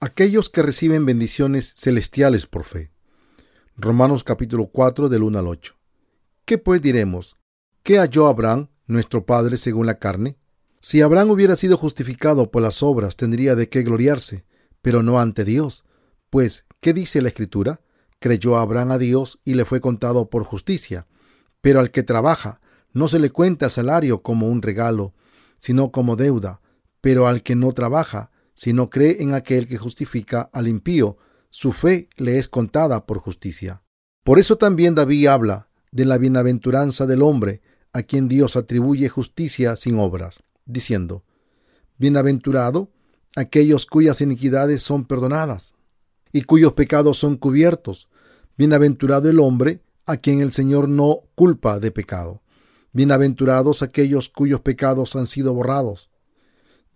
aquellos que reciben bendiciones celestiales por fe. Romanos capítulo 4 del 1 al 8. ¿Qué pues diremos? ¿Qué halló Abraham, nuestro padre, según la carne? Si Abraham hubiera sido justificado por las obras, tendría de qué gloriarse, pero no ante Dios. Pues, ¿qué dice la Escritura? Creyó Abraham a Dios y le fue contado por justicia. Pero al que trabaja, no se le cuenta el salario como un regalo, sino como deuda. Pero al que no trabaja, sino cree en aquel que justifica al impío, su fe le es contada por justicia. Por eso también David habla de la bienaventuranza del hombre a quien Dios atribuye justicia sin obras, diciendo, Bienaventurado aquellos cuyas iniquidades son perdonadas y cuyos pecados son cubiertos. Bienaventurado el hombre a quien el Señor no culpa de pecado. Bienaventurados aquellos cuyos pecados han sido borrados.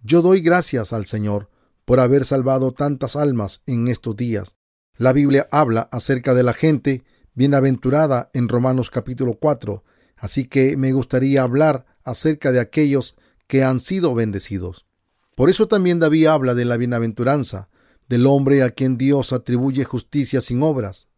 Yo doy gracias al Señor por haber salvado tantas almas en estos días. La Biblia habla acerca de la gente bienaventurada en Romanos capítulo 4, así que me gustaría hablar acerca de aquellos que han sido bendecidos. Por eso también David habla de la bienaventuranza del hombre a quien Dios atribuye justicia sin obras,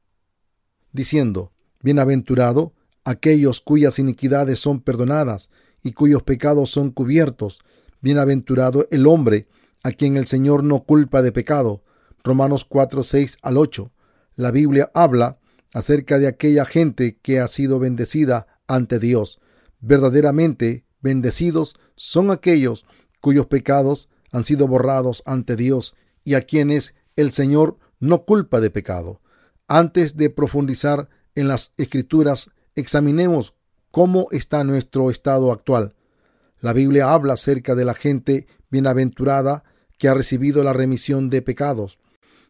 diciendo, Bienaventurado aquellos cuyas iniquidades son perdonadas y cuyos pecados son cubiertos. Bienaventurado el hombre a quien el Señor no culpa de pecado. Romanos 4, 6 al 8. La Biblia habla acerca de aquella gente que ha sido bendecida ante Dios. Verdaderamente bendecidos son aquellos cuyos pecados han sido borrados ante Dios y a quienes el Señor no culpa de pecado. Antes de profundizar en las escrituras, examinemos cómo está nuestro estado actual. La Biblia habla acerca de la gente bienaventurada que ha recibido la remisión de pecados.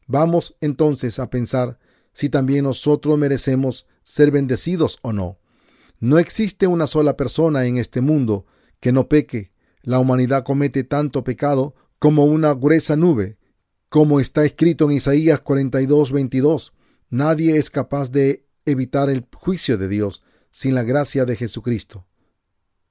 Vamos entonces a pensar si también nosotros merecemos ser bendecidos o no. No existe una sola persona en este mundo que no peque. La humanidad comete tanto pecado como una gruesa nube, como está escrito en Isaías 42, 22. Nadie es capaz de evitar el juicio de Dios sin la gracia de Jesucristo.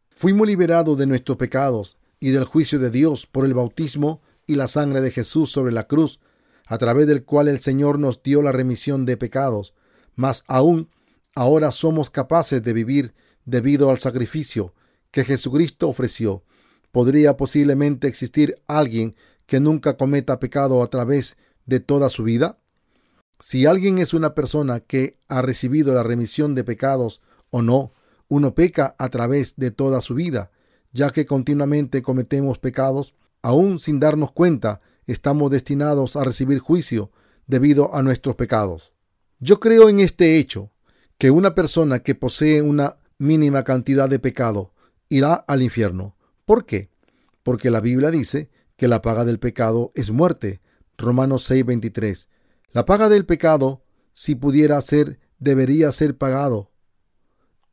Fuimos liberados de nuestros pecados y del juicio de Dios por el bautismo y la sangre de Jesús sobre la cruz, a través del cual el Señor nos dio la remisión de pecados. Mas aún ahora somos capaces de vivir debido al sacrificio que Jesucristo ofreció. ¿Podría posiblemente existir alguien que nunca cometa pecado a través de toda su vida? Si alguien es una persona que ha recibido la remisión de pecados o no, uno peca a través de toda su vida, ya que continuamente cometemos pecados, aún sin darnos cuenta, estamos destinados a recibir juicio debido a nuestros pecados. Yo creo en este hecho, que una persona que posee una mínima cantidad de pecado irá al infierno. ¿Por qué? Porque la Biblia dice que la paga del pecado es muerte. Romanos 6:23. La paga del pecado, si pudiera ser, debería ser pagado.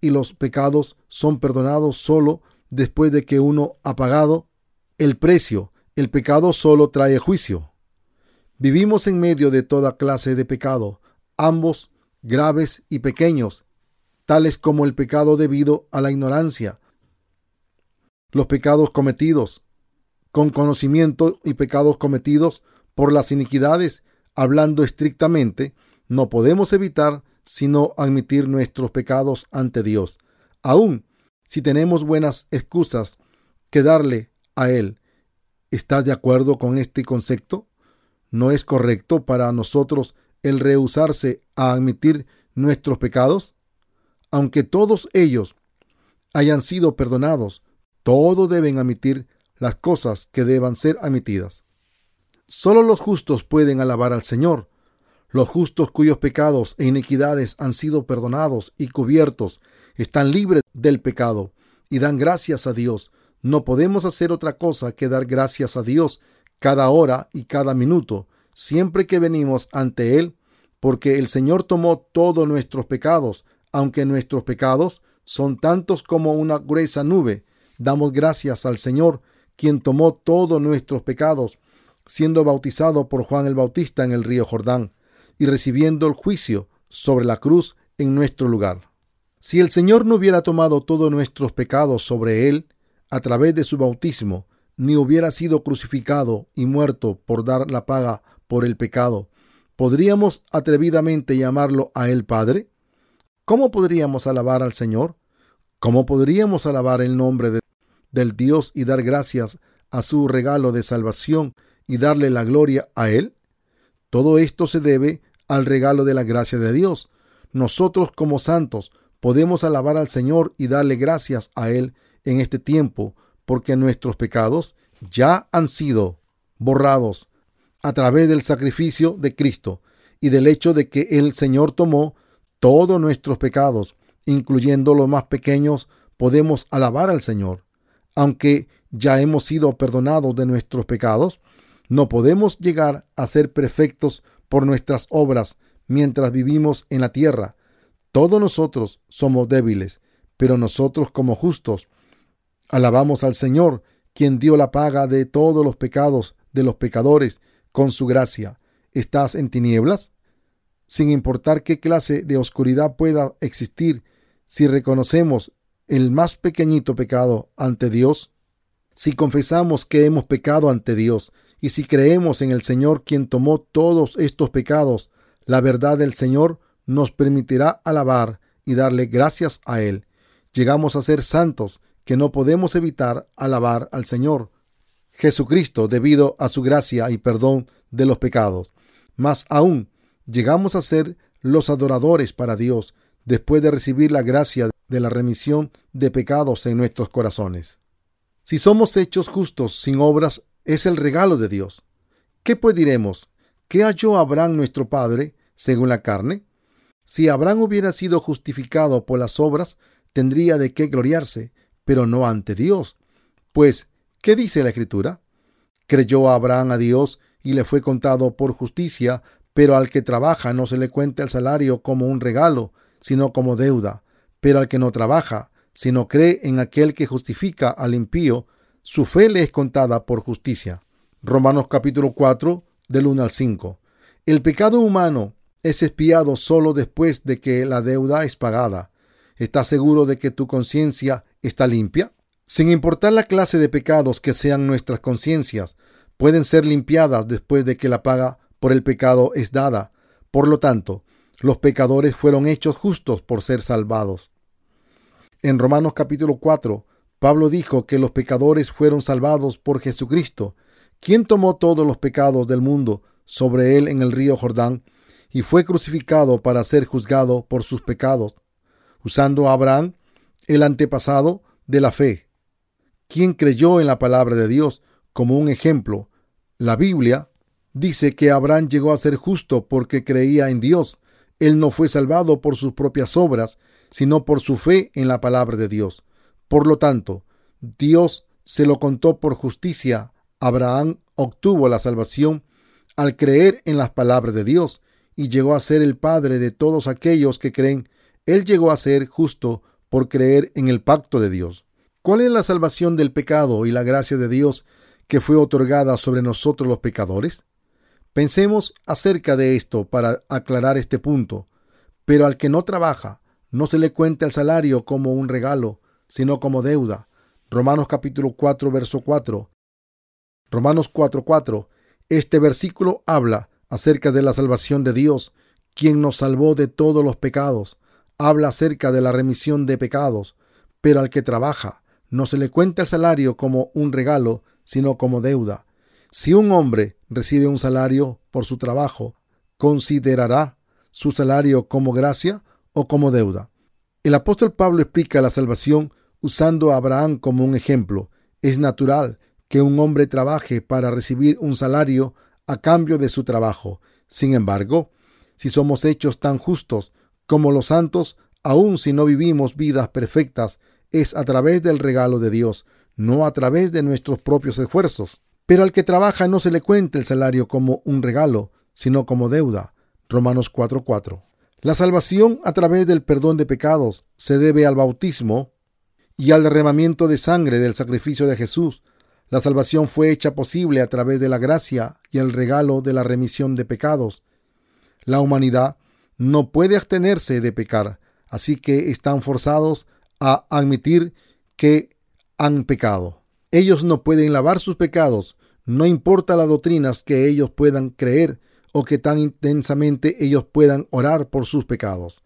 Y los pecados son perdonados solo después de que uno ha pagado el precio, el pecado solo trae juicio. Vivimos en medio de toda clase de pecado, ambos graves y pequeños, tales como el pecado debido a la ignorancia, los pecados cometidos con conocimiento y pecados cometidos por las iniquidades, hablando estrictamente, no podemos evitar sino admitir nuestros pecados ante Dios, aun si tenemos buenas excusas que darle a Él. ¿Estás de acuerdo con este concepto? ¿No es correcto para nosotros el rehusarse a admitir nuestros pecados? Aunque todos ellos hayan sido perdonados, todos deben admitir las cosas que deban ser admitidas. Solo los justos pueden alabar al Señor. Los justos cuyos pecados e iniquidades han sido perdonados y cubiertos están libres del pecado y dan gracias a Dios no podemos hacer otra cosa que dar gracias a Dios cada hora y cada minuto, siempre que venimos ante Él, porque el Señor tomó todos nuestros pecados, aunque nuestros pecados son tantos como una gruesa nube. Damos gracias al Señor, quien tomó todos nuestros pecados, siendo bautizado por Juan el Bautista en el río Jordán, y recibiendo el juicio sobre la cruz en nuestro lugar. Si el Señor no hubiera tomado todos nuestros pecados sobre Él, a través de su bautismo, ni hubiera sido crucificado y muerto por dar la paga por el pecado, ¿podríamos atrevidamente llamarlo a Él Padre? ¿Cómo podríamos alabar al Señor? ¿Cómo podríamos alabar el nombre de, del Dios y dar gracias a su regalo de salvación y darle la gloria a Él? Todo esto se debe al regalo de la gracia de Dios. Nosotros como santos podemos alabar al Señor y darle gracias a Él en este tiempo, porque nuestros pecados ya han sido borrados a través del sacrificio de Cristo y del hecho de que el Señor tomó todos nuestros pecados incluyendo los más pequeños, podemos alabar al Señor. Aunque ya hemos sido perdonados de nuestros pecados, no podemos llegar a ser perfectos por nuestras obras mientras vivimos en la tierra. Todos nosotros somos débiles, pero nosotros como justos alabamos al Señor, quien dio la paga de todos los pecados de los pecadores con su gracia. ¿Estás en tinieblas? Sin importar qué clase de oscuridad pueda existir si reconocemos el más pequeñito pecado ante Dios, si confesamos que hemos pecado ante Dios y si creemos en el Señor quien tomó todos estos pecados, la verdad del Señor nos permitirá alabar y darle gracias a Él. Llegamos a ser santos que no podemos evitar alabar al Señor. Jesucristo debido a su gracia y perdón de los pecados. Más aún, llegamos a ser los adoradores para Dios después de recibir la gracia de la remisión de pecados en nuestros corazones. Si somos hechos justos sin obras, es el regalo de Dios. ¿Qué pues diremos? ¿Qué halló Abraham nuestro Padre según la carne? Si Abraham hubiera sido justificado por las obras, tendría de qué gloriarse, pero no ante Dios. Pues, ¿qué dice la Escritura? Creyó Abraham a Dios y le fue contado por justicia, pero al que trabaja no se le cuenta el salario como un regalo, sino como deuda. Pero al que no trabaja, sino cree en aquel que justifica al impío, su fe le es contada por justicia. Romanos capítulo 4, del 1 al 5. El pecado humano es espiado solo después de que la deuda es pagada. ¿Estás seguro de que tu conciencia está limpia? Sin importar la clase de pecados que sean nuestras conciencias, pueden ser limpiadas después de que la paga por el pecado es dada. Por lo tanto, los pecadores fueron hechos justos por ser salvados. En Romanos capítulo 4, Pablo dijo que los pecadores fueron salvados por Jesucristo, quien tomó todos los pecados del mundo sobre él en el río Jordán y fue crucificado para ser juzgado por sus pecados, usando a Abraham, el antepasado de la fe, quien creyó en la palabra de Dios como un ejemplo. La Biblia dice que Abraham llegó a ser justo porque creía en Dios él no fue salvado por sus propias obras, sino por su fe en la palabra de Dios. Por lo tanto, Dios se lo contó por justicia. Abraham obtuvo la salvación al creer en las palabras de Dios y llegó a ser el padre de todos aquellos que creen. Él llegó a ser justo por creer en el pacto de Dios. ¿Cuál es la salvación del pecado y la gracia de Dios que fue otorgada sobre nosotros los pecadores? Pensemos acerca de esto para aclarar este punto. Pero al que no trabaja, no se le cuenta el salario como un regalo, sino como deuda. Romanos capítulo 4, verso 4. Romanos 4, 4. Este versículo habla acerca de la salvación de Dios, quien nos salvó de todos los pecados. Habla acerca de la remisión de pecados. Pero al que trabaja, no se le cuenta el salario como un regalo, sino como deuda. Si un hombre recibe un salario por su trabajo, ¿considerará su salario como gracia o como deuda? El apóstol Pablo explica la salvación usando a Abraham como un ejemplo. Es natural que un hombre trabaje para recibir un salario a cambio de su trabajo. Sin embargo, si somos hechos tan justos como los santos, aun si no vivimos vidas perfectas, es a través del regalo de Dios, no a través de nuestros propios esfuerzos. Pero al que trabaja no se le cuenta el salario como un regalo, sino como deuda. Romanos 4:4. La salvación a través del perdón de pecados se debe al bautismo y al derramamiento de sangre del sacrificio de Jesús. La salvación fue hecha posible a través de la gracia y el regalo de la remisión de pecados. La humanidad no puede abstenerse de pecar, así que están forzados a admitir que han pecado. Ellos no pueden lavar sus pecados, No importa las doctrinas que ellos puedan creer o que tan intensamente ellos puedan orar por sus pecados.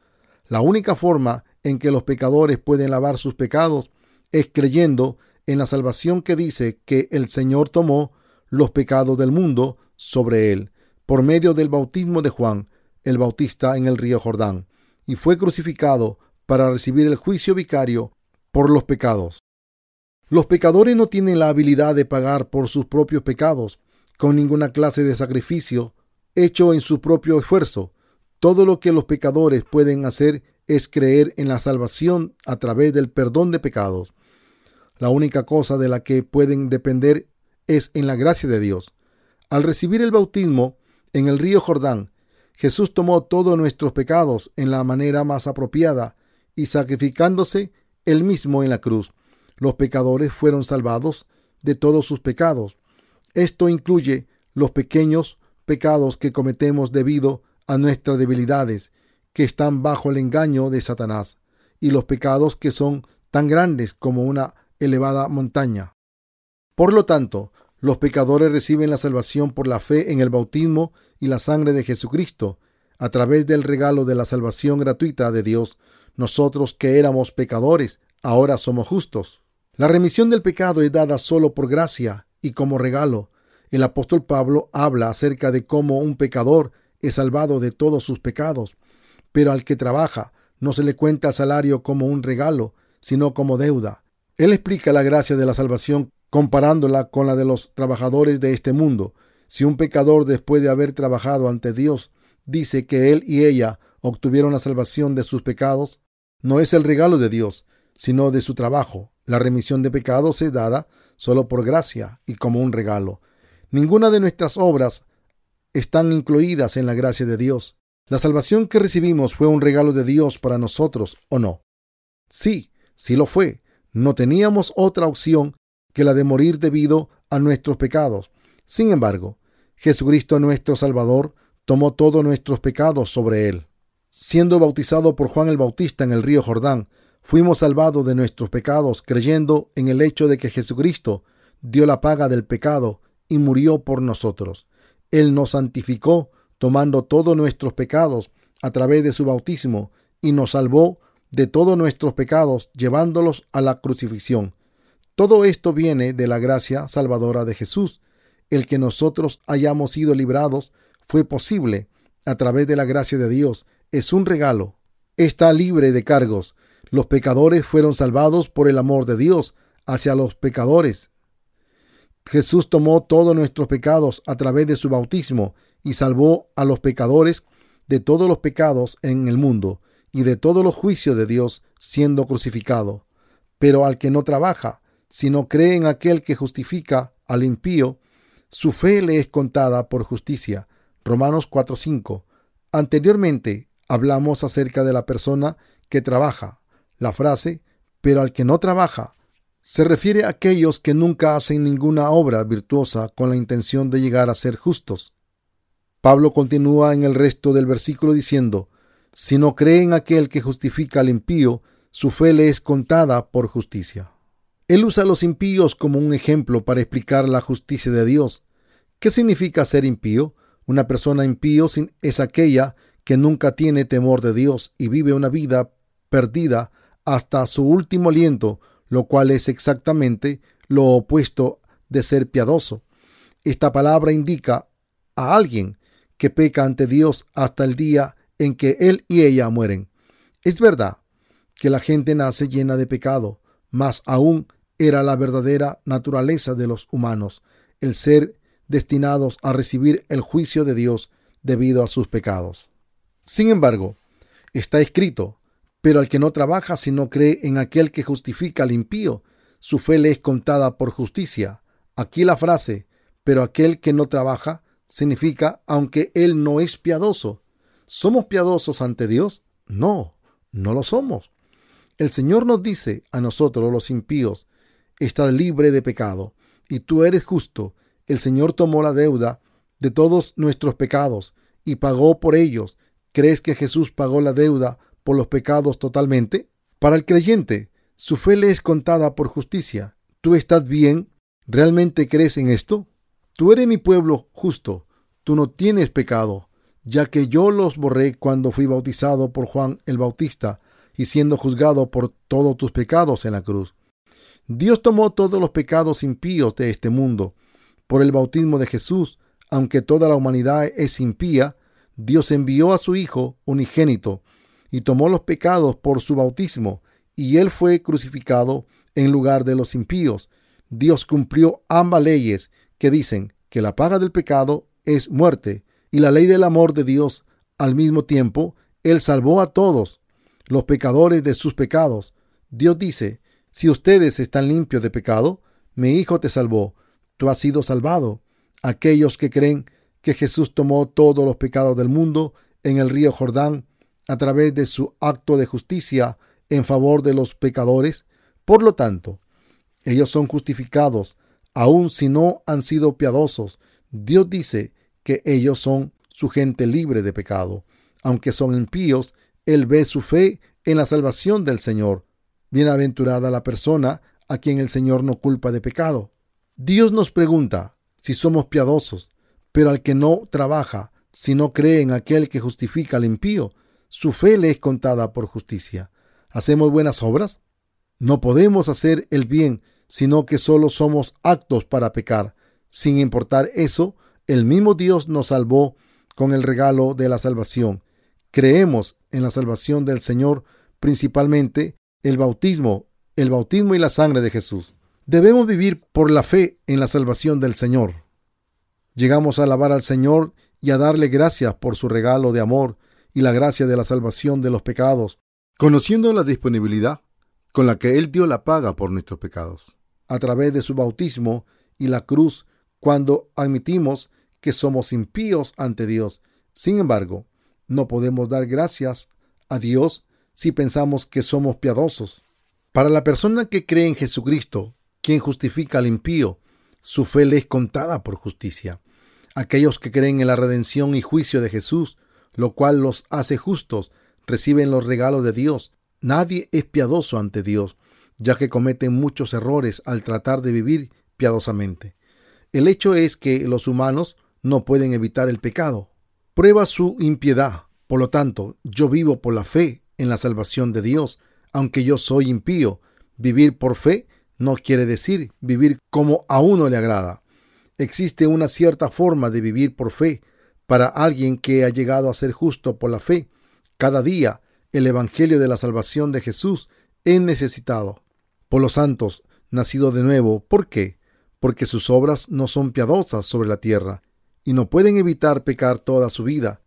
La única forma en que los pecadores pueden lavar sus pecados es creyendo en la salvación que dice que el Señor tomó los pecados del mundo sobre él por medio del bautismo de Juan el Bautista en el río Jordán y fue crucificado para recibir el juicio vicario por los pecados. Los pecadores no tienen la habilidad de pagar por sus propios pecados con ninguna clase de sacrificio hecho en su propio esfuerzo. Todo lo que los pecadores pueden hacer es creer en la salvación a través del perdón de pecados. La única cosa de la que pueden depender es en la gracia de Dios. Al recibir el bautismo en el río Jordán, Jesús tomó todos nuestros pecados en la manera más apropiada y sacrificándose él mismo en la cruz. Los pecadores fueron salvados de todos sus pecados. Esto incluye los pequeños pecados que cometemos debido a nuestras debilidades, que están bajo el engaño de Satanás, y los pecados que son tan grandes como una elevada montaña. Por lo tanto, los pecadores reciben la salvación por la fe en el bautismo y la sangre de Jesucristo, a través del regalo de la salvación gratuita de Dios. Nosotros que éramos pecadores, ahora somos justos. La remisión del pecado es dada solo por gracia y como regalo. El apóstol Pablo habla acerca de cómo un pecador es salvado de todos sus pecados, pero al que trabaja no se le cuenta el salario como un regalo, sino como deuda. Él explica la gracia de la salvación comparándola con la de los trabajadores de este mundo. Si un pecador, después de haber trabajado ante Dios, dice que él y ella obtuvieron la salvación de sus pecados, no es el regalo de Dios, sino de su trabajo. La remisión de pecados es dada solo por gracia y como un regalo. Ninguna de nuestras obras están incluidas en la gracia de Dios. La salvación que recibimos fue un regalo de Dios para nosotros, ¿o no? Sí, sí lo fue. No teníamos otra opción que la de morir debido a nuestros pecados. Sin embargo, Jesucristo nuestro Salvador tomó todos nuestros pecados sobre él. Siendo bautizado por Juan el Bautista en el río Jordán, fuimos salvados de nuestros pecados creyendo en el hecho de que Jesucristo dio la paga del pecado y murió por nosotros. Él nos santificó tomando todos nuestros pecados a través de su bautismo y nos salvó de todos nuestros pecados llevándolos a la crucifixión. Todo esto viene de la gracia salvadora de Jesús. El que nosotros hayamos sido librados fue posible a través de la gracia de Dios. Es un regalo. Está libre de cargos. Los pecadores fueron salvados por el amor de Dios hacia los pecadores. Jesús tomó todos nuestros pecados a través de su bautismo y salvó a los pecadores de todos los pecados en el mundo y de todos los juicios de Dios siendo crucificado. Pero al que no trabaja, si no cree en aquel que justifica al impío, su fe le es contada por justicia. Romanos 4:5. Anteriormente hablamos acerca de la persona que trabaja. La frase, pero al que no trabaja, se refiere a aquellos que nunca hacen ninguna obra virtuosa con la intención de llegar a ser justos. Pablo continúa en el resto del versículo diciendo, si no cree en aquel que justifica al impío, su fe le es contada por justicia. Él usa a los impíos como un ejemplo para explicar la justicia de Dios. ¿Qué significa ser impío? Una persona impío es aquella que nunca tiene temor de Dios y vive una vida perdida hasta su último aliento, lo cual es exactamente lo opuesto de ser piadoso. Esta palabra indica a alguien que peca ante Dios hasta el día en que él y ella mueren. Es verdad que la gente nace llena de pecado, mas aún era la verdadera naturaleza de los humanos, el ser destinados a recibir el juicio de Dios debido a sus pecados. Sin embargo, está escrito, pero al que no trabaja si no cree en aquel que justifica al impío, su fe le es contada por justicia. Aquí la frase, pero aquel que no trabaja, significa aunque él no es piadoso. ¿Somos piadosos ante Dios? No, no lo somos. El Señor nos dice a nosotros los impíos, estás libre de pecado y tú eres justo. El Señor tomó la deuda de todos nuestros pecados y pagó por ellos. ¿Crees que Jesús pagó la deuda por los pecados totalmente? Para el creyente, su fe le es contada por justicia. ¿Tú estás bien? ¿Realmente crees en esto? Tú eres mi pueblo justo, tú no tienes pecado, ya que yo los borré cuando fui bautizado por Juan el Bautista y siendo juzgado por todos tus pecados en la cruz. Dios tomó todos los pecados impíos de este mundo. Por el bautismo de Jesús, aunque toda la humanidad es impía, Dios envió a su Hijo unigénito y tomó los pecados por su bautismo, y él fue crucificado en lugar de los impíos. Dios cumplió ambas leyes que dicen que la paga del pecado es muerte, y la ley del amor de Dios al mismo tiempo, Él salvó a todos los pecadores de sus pecados. Dios dice, si ustedes están limpios de pecado, mi Hijo te salvó, tú has sido salvado. Aquellos que creen que Jesús tomó todos los pecados del mundo en el río Jordán a través de su acto de justicia en favor de los pecadores, por lo tanto, ellos son justificados, aun si no han sido piadosos. Dios dice que ellos son su gente libre de pecado. Aunque son impíos, Él ve su fe en la salvación del Señor. Bienaventurada la persona a quien el Señor no culpa de pecado. Dios nos pregunta si somos piadosos, pero al que no trabaja, si no cree en aquel que justifica al impío, su fe le es contada por justicia. ¿Hacemos buenas obras? No podemos hacer el bien, sino que solo somos actos para pecar. Sin importar eso, el mismo Dios nos salvó con el regalo de la salvación. Creemos en la salvación del Señor, principalmente el bautismo, el bautismo y la sangre de Jesús. Debemos vivir por la fe en la salvación del Señor. Llegamos a alabar al Señor y a darle gracias por su regalo de amor y la gracia de la salvación de los pecados, conociendo la disponibilidad con la que Él dio la paga por nuestros pecados, a través de su bautismo y la cruz, cuando admitimos que somos impíos ante Dios. Sin embargo, no podemos dar gracias a Dios si pensamos que somos piadosos. Para la persona que cree en Jesucristo, quien justifica al impío, su fe le es contada por justicia. Aquellos que creen en la redención y juicio de Jesús, lo cual los hace justos, reciben los regalos de Dios. Nadie es piadoso ante Dios, ya que cometen muchos errores al tratar de vivir piadosamente. El hecho es que los humanos no pueden evitar el pecado. Prueba su impiedad. Por lo tanto, yo vivo por la fe en la salvación de Dios, aunque yo soy impío. Vivir por fe no quiere decir vivir como a uno le agrada. Existe una cierta forma de vivir por fe para alguien que ha llegado a ser justo por la fe. Cada día el Evangelio de la salvación de Jesús es necesitado por los santos nacidos de nuevo. ¿Por qué? Porque sus obras no son piadosas sobre la tierra y no pueden evitar pecar toda su vida.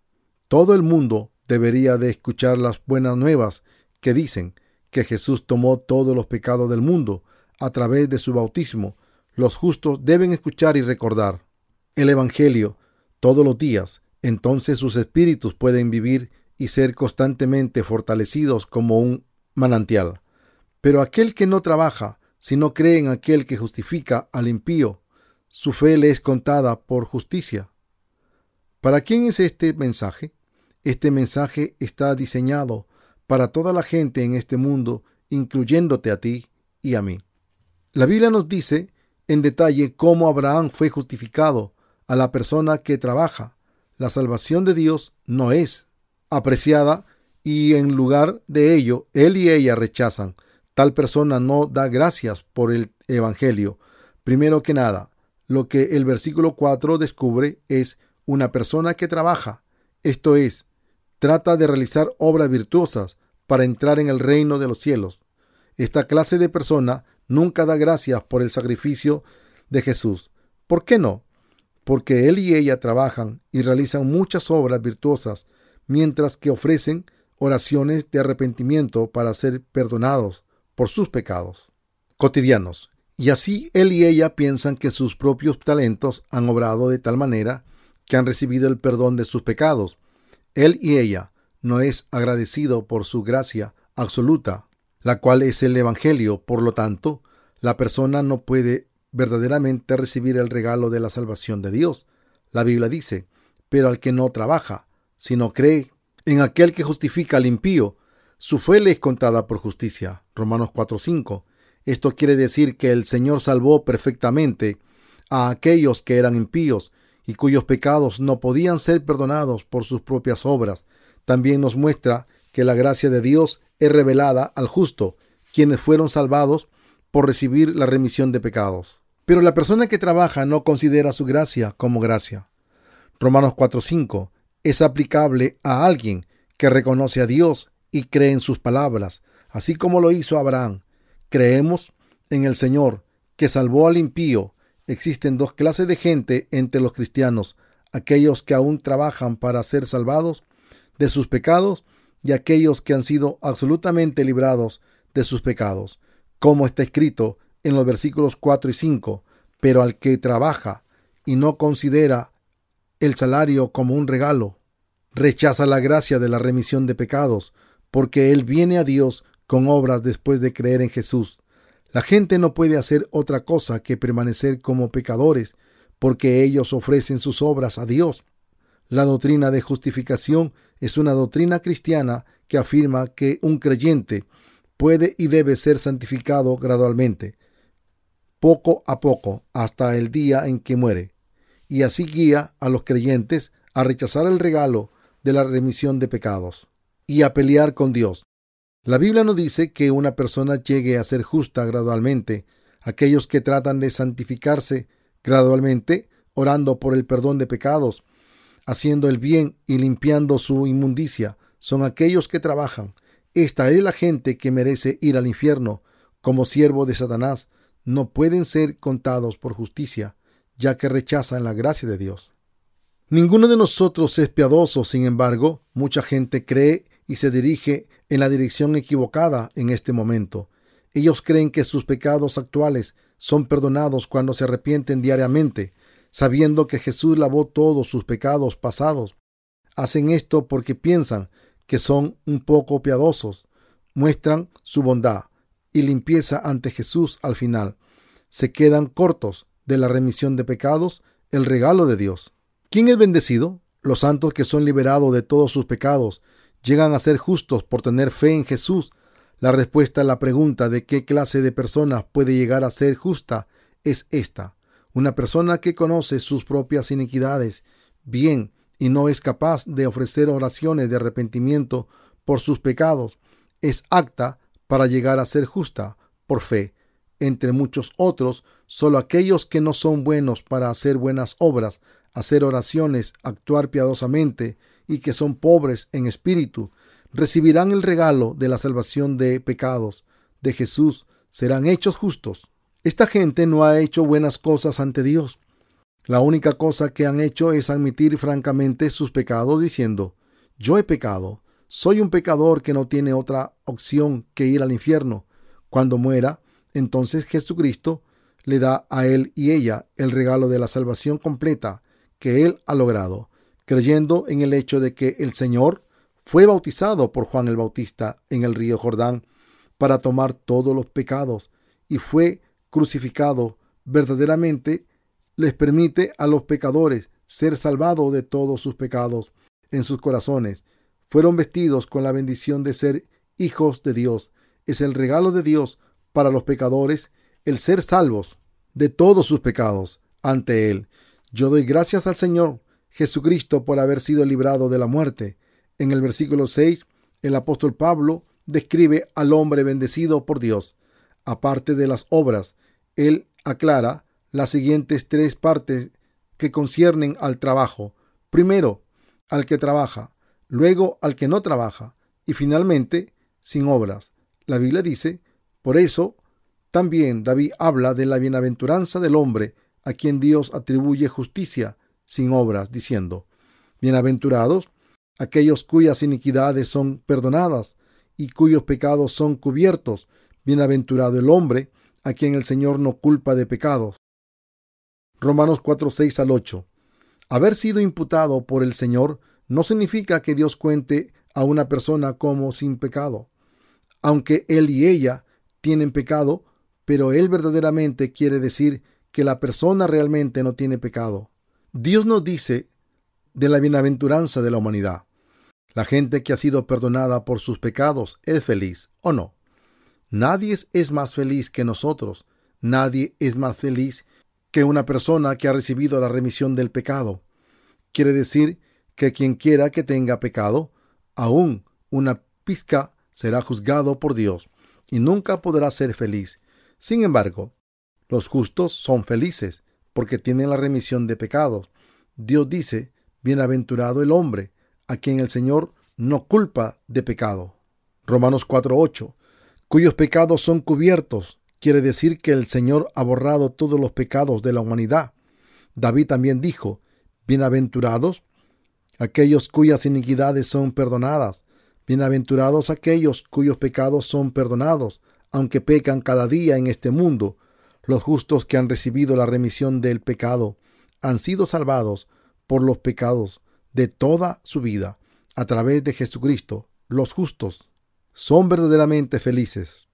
Todo el mundo debería de escuchar las buenas nuevas que dicen que Jesús tomó todos los pecados del mundo a través de su bautismo. Los justos deben escuchar y recordar el Evangelio todos los días. Entonces sus espíritus pueden vivir y ser constantemente fortalecidos como un manantial. Pero aquel que no trabaja, si no cree en aquel que justifica al impío, su fe le es contada por justicia. ¿Para quién es este mensaje? Este mensaje está diseñado para toda la gente en este mundo, incluyéndote a ti y a mí. La Biblia nos dice en detalle cómo Abraham fue justificado a la persona que trabaja. La salvación de Dios no es apreciada y en lugar de ello, él y ella rechazan. Tal persona no da gracias por el Evangelio. Primero que nada, lo que el versículo 4 descubre es una persona que trabaja, esto es, trata de realizar obras virtuosas para entrar en el reino de los cielos. Esta clase de persona nunca da gracias por el sacrificio de Jesús. ¿Por qué no? Porque él y ella trabajan y realizan muchas obras virtuosas, mientras que ofrecen oraciones de arrepentimiento para ser perdonados por sus pecados cotidianos. Y así él y ella piensan que sus propios talentos han obrado de tal manera que han recibido el perdón de sus pecados. Él y ella no es agradecido por su gracia absoluta, la cual es el Evangelio. Por lo tanto, la persona no puede verdaderamente recibir el regalo de la salvación de Dios. La Biblia dice, pero al que no trabaja, sino cree en aquel que justifica al impío, su fe le es contada por justicia. Romanos 4:5. Esto quiere decir que el Señor salvó perfectamente a aquellos que eran impíos y cuyos pecados no podían ser perdonados por sus propias obras. También nos muestra que la gracia de Dios es revelada al justo, quienes fueron salvados por recibir la remisión de pecados. Pero la persona que trabaja no considera su gracia como gracia. Romanos 4:5 es aplicable a alguien que reconoce a Dios y cree en sus palabras, así como lo hizo Abraham. Creemos en el Señor, que salvó al impío. Existen dos clases de gente entre los cristianos, aquellos que aún trabajan para ser salvados de sus pecados y aquellos que han sido absolutamente librados de sus pecados, como está escrito en los versículos 4 y 5, pero al que trabaja y no considera el salario como un regalo, rechaza la gracia de la remisión de pecados, porque él viene a Dios con obras después de creer en Jesús. La gente no puede hacer otra cosa que permanecer como pecadores, porque ellos ofrecen sus obras a Dios. La doctrina de justificación es una doctrina cristiana que afirma que un creyente puede y debe ser santificado gradualmente, poco a poco, hasta el día en que muere, y así guía a los creyentes a rechazar el regalo de la remisión de pecados y a pelear con Dios. La Biblia no dice que una persona llegue a ser justa gradualmente. Aquellos que tratan de santificarse gradualmente, orando por el perdón de pecados, haciendo el bien y limpiando su inmundicia, son aquellos que trabajan. Esta es la gente que merece ir al infierno como siervo de Satanás. No pueden ser contados por justicia, ya que rechazan la gracia de Dios. Ninguno de nosotros es piadoso, sin embargo, mucha gente cree y se dirige en la dirección equivocada en este momento. Ellos creen que sus pecados actuales son perdonados cuando se arrepienten diariamente, sabiendo que Jesús lavó todos sus pecados pasados. Hacen esto porque piensan que son un poco piadosos, muestran su bondad y limpieza ante Jesús al final. Se quedan cortos de la remisión de pecados, el regalo de Dios. ¿Quién es bendecido? Los santos que son liberados de todos sus pecados llegan a ser justos por tener fe en Jesús. La respuesta a la pregunta de qué clase de persona puede llegar a ser justa es esta. Una persona que conoce sus propias iniquidades bien y no es capaz de ofrecer oraciones de arrepentimiento por sus pecados, es acta para llegar a ser justa por fe. Entre muchos otros, solo aquellos que no son buenos para hacer buenas obras hacer oraciones, actuar piadosamente y que son pobres en espíritu, recibirán el regalo de la salvación de pecados de Jesús, serán hechos justos. Esta gente no ha hecho buenas cosas ante Dios. La única cosa que han hecho es admitir francamente sus pecados diciendo, yo he pecado, soy un pecador que no tiene otra opción que ir al infierno. Cuando muera, entonces Jesucristo le da a él y ella el regalo de la salvación completa que él ha logrado, creyendo en el hecho de que el Señor fue bautizado por Juan el Bautista en el río Jordán para tomar todos los pecados y fue crucificado verdaderamente, les permite a los pecadores ser salvados de todos sus pecados en sus corazones. Fueron vestidos con la bendición de ser hijos de Dios. Es el regalo de Dios para los pecadores el ser salvos de todos sus pecados ante Él. Yo doy gracias al Señor Jesucristo por haber sido librado de la muerte. En el versículo 6, el apóstol Pablo describe al hombre bendecido por Dios. Aparte de las obras, él aclara las siguientes tres partes que conciernen al trabajo. Primero, al que trabaja, luego al que no trabaja y finalmente sin obras. La Biblia dice, por eso también David habla de la bienaventuranza del hombre a quien Dios atribuye justicia sin obras, diciendo, Bienaventurados aquellos cuyas iniquidades son perdonadas y cuyos pecados son cubiertos. Bienaventurado el hombre a quien el Señor no culpa de pecados. Romanos 4, 6 al 8. Haber sido imputado por el Señor no significa que Dios cuente a una persona como sin pecado. Aunque él y ella tienen pecado, pero él verdaderamente quiere decir que la persona realmente no tiene pecado. Dios nos dice de la bienaventuranza de la humanidad. La gente que ha sido perdonada por sus pecados es feliz o no. Nadie es más feliz que nosotros. Nadie es más feliz que una persona que ha recibido la remisión del pecado. Quiere decir que quien quiera que tenga pecado, aún una pizca, será juzgado por Dios y nunca podrá ser feliz. Sin embargo, los justos son felices porque tienen la remisión de pecados. Dios dice, bienaventurado el hombre a quien el Señor no culpa de pecado. Romanos 4:8, cuyos pecados son cubiertos, quiere decir que el Señor ha borrado todos los pecados de la humanidad. David también dijo, bienaventurados aquellos cuyas iniquidades son perdonadas, bienaventurados aquellos cuyos pecados son perdonados, aunque pecan cada día en este mundo. Los justos que han recibido la remisión del pecado han sido salvados por los pecados de toda su vida a través de Jesucristo. Los justos son verdaderamente felices.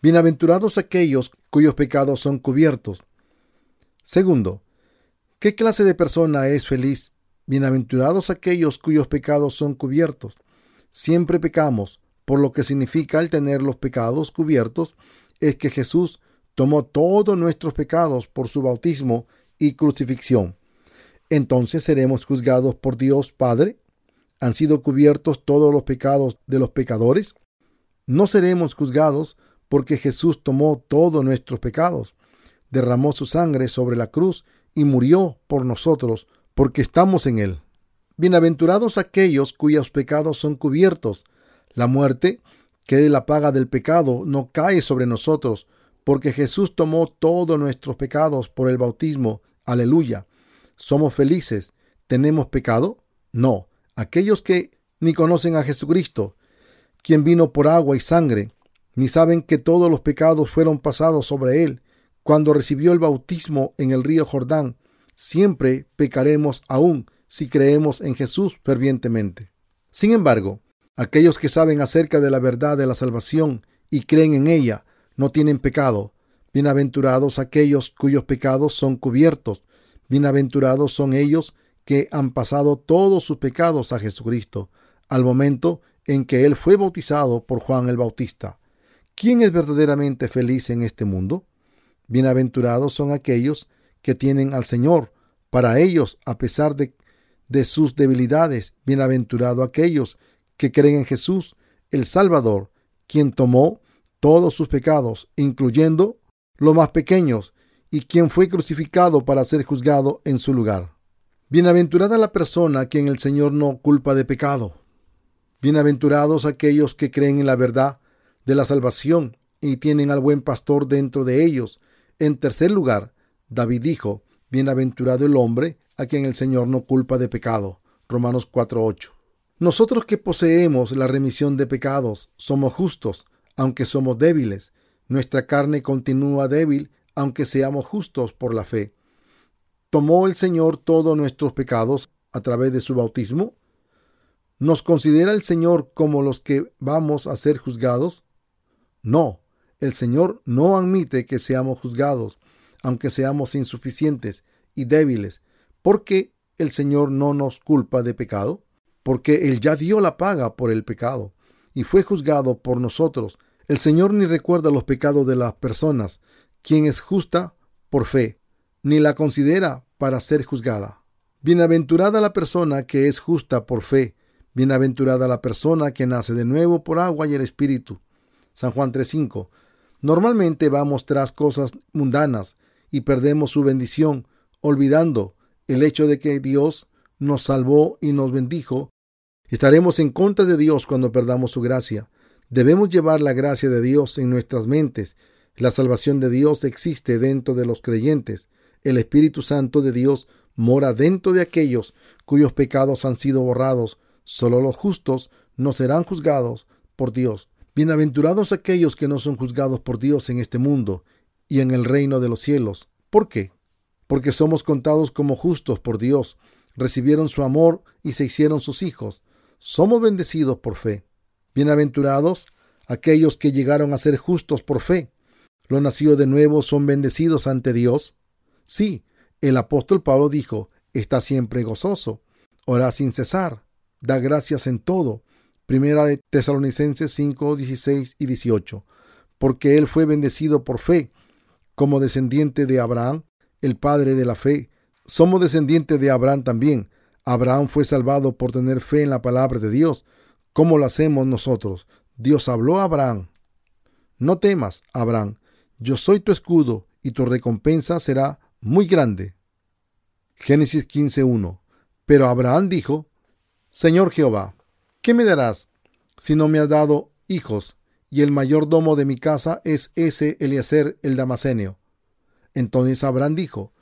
Bienaventurados aquellos cuyos pecados son cubiertos. Segundo, ¿qué clase de persona es feliz? Bienaventurados aquellos cuyos pecados son cubiertos. Siempre pecamos, por lo que significa el tener los pecados cubiertos es que Jesús tomó todos nuestros pecados por su bautismo y crucifixión. Entonces seremos juzgados por Dios Padre. ¿Han sido cubiertos todos los pecados de los pecadores? No seremos juzgados porque Jesús tomó todos nuestros pecados, derramó su sangre sobre la cruz y murió por nosotros, porque estamos en él. Bienaventurados aquellos cuyos pecados son cubiertos. La muerte, que es la paga del pecado, no cae sobre nosotros, porque Jesús tomó todos nuestros pecados por el bautismo. Aleluya. ¿Somos felices? ¿Tenemos pecado? No. Aquellos que ni conocen a Jesucristo, quien vino por agua y sangre, ni saben que todos los pecados fueron pasados sobre él cuando recibió el bautismo en el río Jordán. Siempre pecaremos aún si creemos en Jesús fervientemente. Sin embargo, aquellos que saben acerca de la verdad de la salvación y creen en ella no tienen pecado. Bienaventurados aquellos cuyos pecados son cubiertos. Bienaventurados son ellos que han pasado todos sus pecados a Jesucristo al momento en que Él fue bautizado por Juan el Bautista. ¿Quién es verdaderamente feliz en este mundo? Bienaventurados son aquellos que tienen al Señor. Para ellos, a pesar de, sus debilidades, bienaventurado aquellos que creen en Jesús, el Salvador, quien tomó todos sus pecados, incluyendo los más pequeños, y quien fue crucificado para ser juzgado en su lugar. Bienaventurada la persona a quien el Señor no culpa de pecado. Bienaventurados aquellos que creen en la verdad de la salvación y tienen al buen pastor dentro de ellos. En tercer lugar, David dijo, Bienaventurado el hombre a quien el Señor no culpa de pecado. Romanos 4:8. Nosotros que poseemos la remisión de pecados somos justos, aunque somos débiles. Nuestra carne continúa débil, aunque seamos justos por la fe. ¿Tomó el Señor todos nuestros pecados a través de su bautismo? ¿Nos considera el Señor como los que vamos a ser juzgados? No, el Señor no admite que seamos juzgados, aunque seamos insuficientes y débiles, porque el Señor no nos culpa de pecado, porque Él ya dio la paga por el pecado y fue juzgado por nosotros. El Señor ni recuerda los pecados de las personas, quien es justa por fe, ni la considera para ser juzgada. Bienaventurada la persona que es justa por fe, bienaventurada la persona que nace de nuevo por agua y el Espíritu. San Juan 3:5. Normalmente vamos tras cosas mundanas y perdemos su bendición, olvidando el hecho de que Dios nos salvó y nos bendijo. Estaremos en contra de Dios cuando perdamos su gracia. Debemos llevar la gracia de Dios en nuestras mentes. La salvación de Dios existe dentro de los creyentes. El Espíritu Santo de Dios mora dentro de aquellos cuyos pecados han sido borrados. Solo los justos no serán juzgados por Dios. Bienaventurados aquellos que no son juzgados por Dios en este mundo y en el reino de los cielos. ¿Por qué? Porque somos contados como justos por Dios, recibieron su amor y se hicieron sus hijos. Somos bendecidos por fe. Bienaventurados aquellos que llegaron a ser justos por fe. Los nacidos de nuevo son bendecidos ante Dios. Sí, el apóstol Pablo dijo, está siempre gozoso, ora sin cesar, da gracias en todo, Primera de Tesalonicenses 5, 16 y 18. Porque él fue bendecido por fe, como descendiente de Abraham, el padre de la fe. Somos descendientes de Abraham también. Abraham fue salvado por tener fe en la palabra de Dios. ¿Cómo lo hacemos nosotros? Dios habló a Abraham. No temas, Abraham, yo soy tu escudo y tu recompensa será muy grande. Génesis 15.1. Pero Abraham dijo, Señor Jehová, ¿qué me darás si no me has dado hijos y el mayordomo de mi casa es ese Eliezer el Damasenio? Entonces Abraham dijo,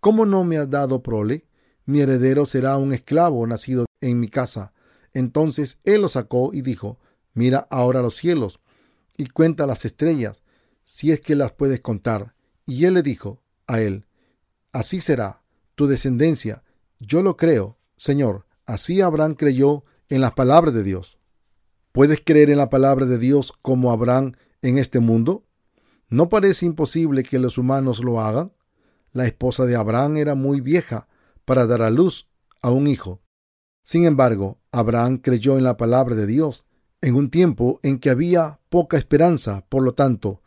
¿Cómo no me has dado prole? Mi heredero será un esclavo nacido en mi casa. Entonces él lo sacó y dijo, Mira ahora los cielos y cuenta las estrellas, si es que las puedes contar. Y él le dijo a él, Así será tu descendencia. Yo lo creo, Señor. Así Abraham creyó en las palabras de Dios. ¿Puedes creer en la palabra de Dios como Abraham en este mundo? ¿No parece imposible que los humanos lo hagan? La esposa de Abraham era muy vieja para dar a luz a un hijo. Sin embargo, Abraham creyó en la palabra de Dios en un tiempo en que había poca esperanza, por lo tanto,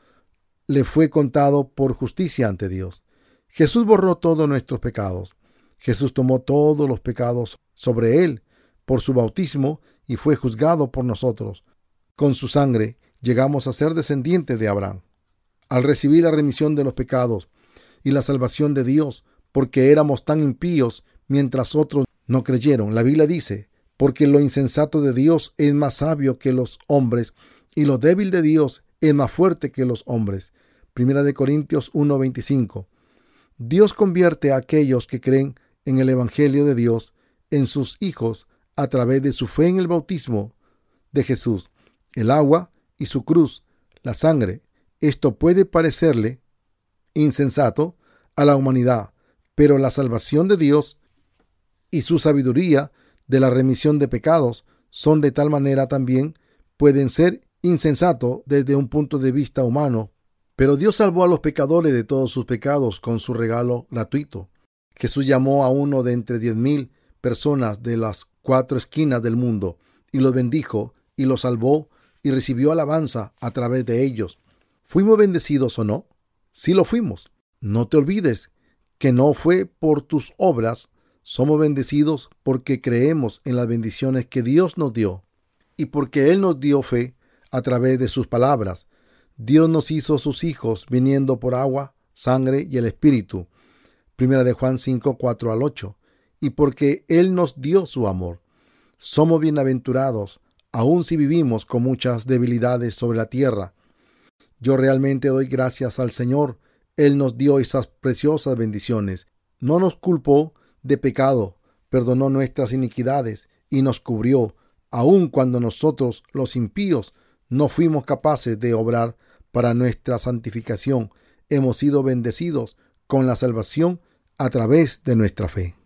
le fue contado por justicia ante Dios. Jesús borró todos nuestros pecados. Jesús tomó todos los pecados sobre él por su bautismo y fue juzgado por nosotros. Con su sangre llegamos a ser descendientes de Abraham. Al recibir la remisión de los pecados y la salvación de Dios, porque éramos tan impíos mientras otros no creyeron, la Biblia dice, porque lo insensato de Dios es más sabio que los hombres, y lo débil de Dios es más fuerte que los hombres. Primera de Corintios 1:25. Dios convierte a aquellos que creen en el Evangelio de Dios en sus hijos a través de su fe en el bautismo de Jesús, el agua y su cruz, la sangre. Esto puede parecerle insensato a la humanidad, pero la salvación de Dios y su sabiduría de la remisión de pecados son de tal manera también pueden ser insensato desde un punto de vista humano. Pero Dios salvó a los pecadores de todos sus pecados con su regalo gratuito. Jesús llamó a uno de entre diez mil personas de las cuatro esquinas del mundo y los bendijo y los salvó y recibió alabanza a través de ellos. ¿Fuimos bendecidos o no? Sí lo fuimos. No te olvides que no fue por tus obras, somos bendecidos porque creemos en las bendiciones que Dios nos dio y porque Él nos dio fe a través de sus palabras. Dios nos hizo sus hijos viniendo por agua, sangre y el Espíritu. Primera de Juan 5, 4 al 8. Y porque Él nos dio su amor. Somos bienaventurados, aun si vivimos con muchas debilidades sobre la tierra. Yo realmente doy gracias al Señor. Él nos dio esas preciosas bendiciones. No nos culpó de pecado, perdonó nuestras iniquidades y nos cubrió, aun cuando nosotros, los impíos, no fuimos capaces de obrar para nuestra santificación. Hemos sido bendecidos con la salvación a través de nuestra fe.